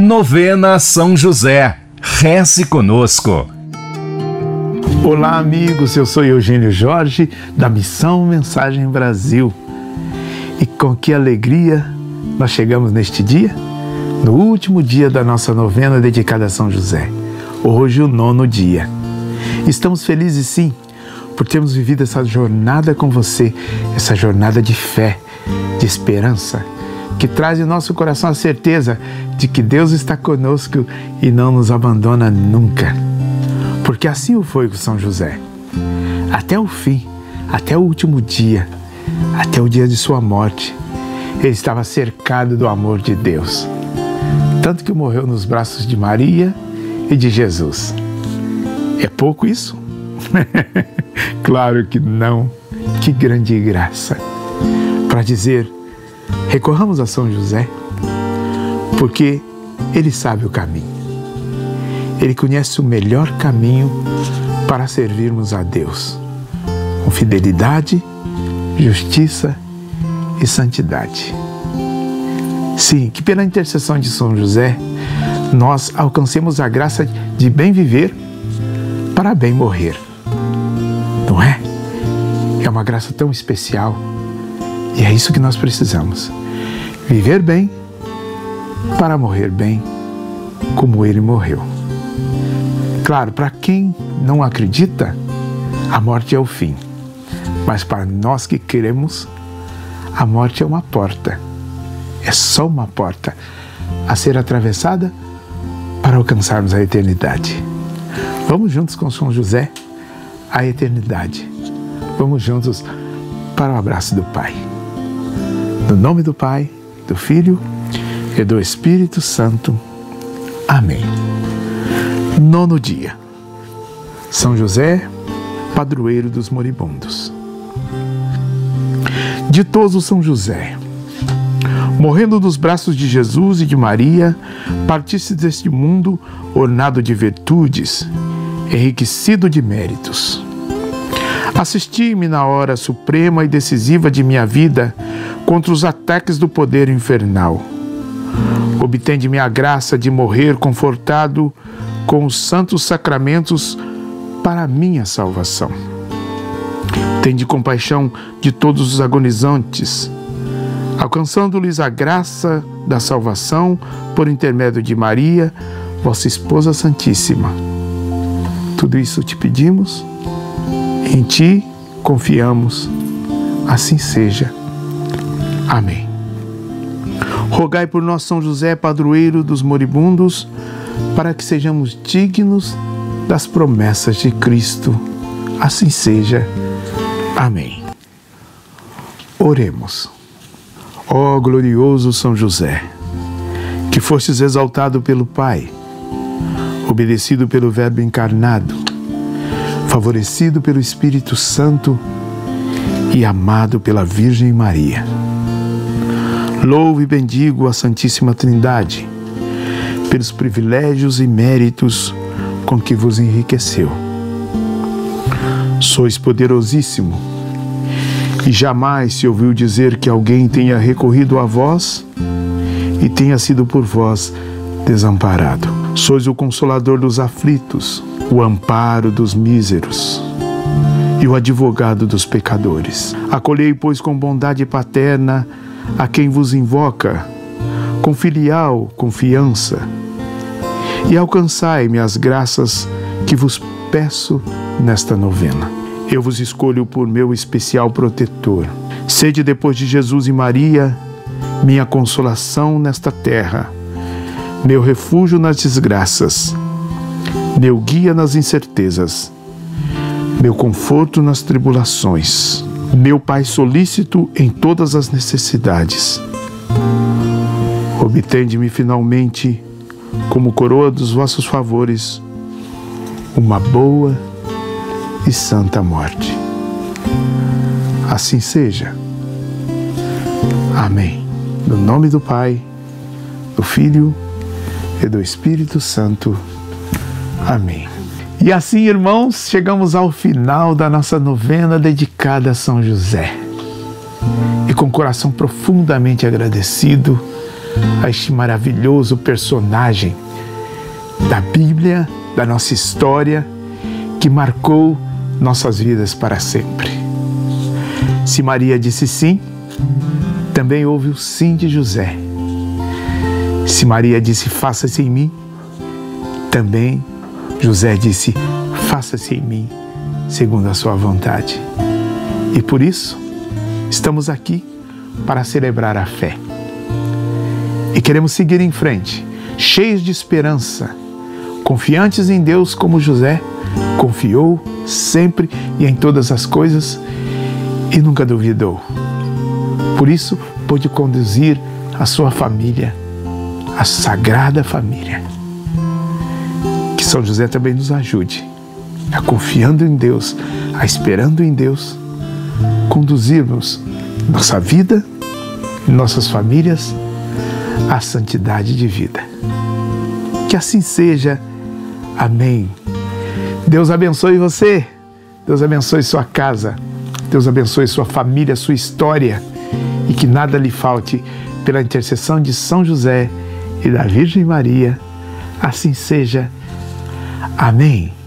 Novena São José. Reze conosco. Olá, amigos. Eu sou Eugênio Jorge, da Missão Mensagem Brasil. E com que alegria nós chegamos neste dia, no último dia da nossa novena dedicada a São José. Hoje, o nono dia. Estamos felizes, sim, por termos vivido essa jornada com você, essa jornada de fé, de esperança que traz em nosso coração a certeza de que Deus está conosco e não nos abandona nunca. Porque assim o foi com São José. Até o fim, até o último dia, até o dia de sua morte, ele estava cercado do amor de Deus. Tanto que morreu nos braços de Maria e de Jesus. É pouco isso? claro que não. Que grande graça. Para dizer, Recorramos a São José, porque ele sabe o caminho. Ele conhece o melhor caminho para servirmos a Deus, com fidelidade, justiça e santidade. Sim, que pela intercessão de São José, nós alcancemos a graça de bem viver para bem morrer. Não é? É uma graça tão especial e é isso que nós precisamos. Viver bem para morrer bem, como ele morreu. Claro, para quem não acredita, a morte é o fim. Mas para nós que queremos, a morte é uma porta. É só uma porta a ser atravessada para alcançarmos a eternidade. Vamos juntos com São José à eternidade. Vamos juntos para o abraço do Pai. No nome do Pai, do Filho e do Espírito Santo. Amém. Nono dia. São José, padroeiro dos moribundos. Ditoso São José, morrendo nos braços de Jesus e de Maria, partiste deste mundo ornado de virtudes, enriquecido de méritos. Assisti-me na hora suprema e decisiva de minha vida contra os ataques do poder infernal. Obtende-me a graça de morrer confortado com os santos sacramentos para a minha salvação. Tende compaixão de todos os agonizantes, alcançando-lhes a graça da salvação por intermédio de Maria, vossa esposa santíssima. Tudo isso te pedimos, em ti confiamos, assim seja. Amém. Rogai por nós, São José, padroeiro dos moribundos, para que sejamos dignos das promessas de Cristo. Assim seja. Amém. Oremos. Ó glorioso São José, que fostes exaltado pelo Pai, obedecido pelo Verbo encarnado, favorecido pelo Espírito Santo e amado pela Virgem Maria Louve e bendigo a Santíssima Trindade pelos privilégios e méritos com que vos enriqueceu. Sois poderosíssimo e jamais se ouviu dizer que alguém tenha recorrido a vós e tenha sido por vós desamparado. Sois o consolador dos aflitos, o amparo dos míseros e o advogado dos pecadores. Acolhei, pois, com bondade paterna a quem vos invoca com filial confiança e alcançai-me as graças que vos peço nesta novena. Eu vos escolho por meu especial protetor. Sede depois de Jesus e Maria, minha consolação nesta terra, meu refúgio nas desgraças, meu guia nas incertezas, meu conforto nas tribulações meu Pai solícito em todas as necessidades. Obtende-me finalmente, como coroa dos vossos favores, uma boa e santa morte. Assim seja. Amém. No nome do Pai, do Filho e do Espírito Santo. Amém. E assim, irmãos, chegamos ao final da nossa novena dedicada a São José. E com o coração profundamente agradecido, a este maravilhoso personagem da Bíblia, da nossa história, que marcou nossas vidas para sempre. Se Maria disse sim, também houve o sim de José. Se Maria disse faça-se em mim, também José disse faça-se em mim, segundo a sua vontade. E por isso, estamos aqui para celebrar a fé. E queremos seguir em frente, cheios de esperança, confiantes em Deus como José confiou sempre e em todas as coisas e nunca duvidou. Por isso, pôde conduzir a sua família, a sagrada família. São José também nos ajude a confiando em Deus, a esperando em Deus, conduzirmos nossa vida nossas famílias à santidade de vida. Que assim seja. Amém. Deus abençoe você. Deus abençoe sua casa. Deus abençoe sua família, sua história e que nada lhe falte pela intercessão de São José e da Virgem Maria. Assim seja. Amém.